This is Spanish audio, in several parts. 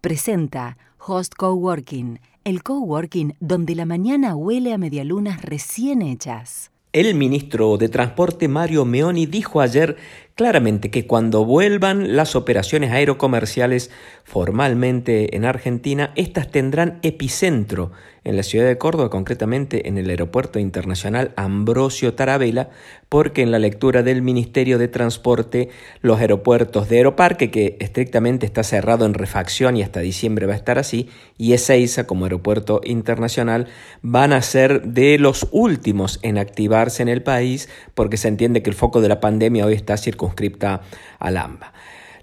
presenta Host Coworking, el coworking donde la mañana huele a medialunas recién hechas. El ministro de Transporte Mario Meoni dijo ayer claramente que cuando vuelvan las operaciones aerocomerciales formalmente en Argentina, estas tendrán epicentro en la ciudad de Córdoba, concretamente en el Aeropuerto Internacional Ambrosio Tarabela, porque en la lectura del Ministerio de Transporte, los aeropuertos de Aeroparque, que estrictamente está cerrado en refacción y hasta diciembre va a estar así, y Ezeiza como aeropuerto internacional, van a ser de los últimos en activarse en el país, porque se entiende que el foco de la pandemia hoy está circunscrito circunscripta al AMBA.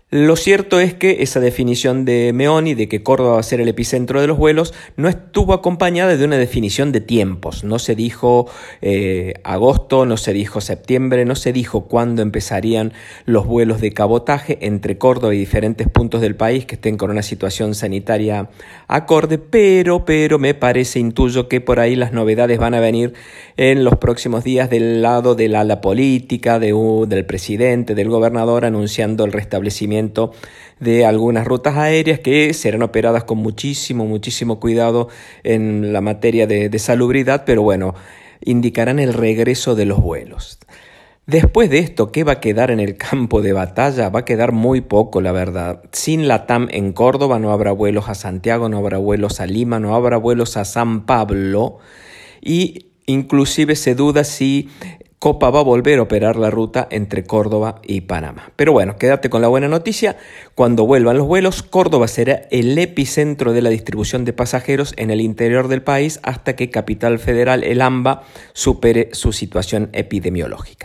Lo cierto es que esa definición de Meoni de que Córdoba va a ser el epicentro de los vuelos no estuvo acompañada de una definición de tiempos. No se dijo eh, agosto, no se dijo septiembre, no se dijo cuándo empezarían los vuelos de cabotaje entre Córdoba y diferentes puntos del país que estén con una situación sanitaria acorde, pero, pero me parece, intuyo que por ahí las novedades van a venir en los próximos días del lado de la ala política, de, del presidente, del gobernador, anunciando el restablecimiento de algunas rutas aéreas que serán operadas con muchísimo, muchísimo cuidado en la materia de, de salubridad, pero bueno, indicarán el regreso de los vuelos. Después de esto, ¿qué va a quedar en el campo de batalla? Va a quedar muy poco, la verdad. Sin la TAM en Córdoba no habrá vuelos a Santiago, no habrá vuelos a Lima, no habrá vuelos a San Pablo y inclusive se duda si Copa va a volver a operar la ruta entre Córdoba y Panamá. Pero bueno, quédate con la buena noticia. Cuando vuelvan los vuelos, Córdoba será el epicentro de la distribución de pasajeros en el interior del país hasta que Capital Federal, el AMBA, supere su situación epidemiológica.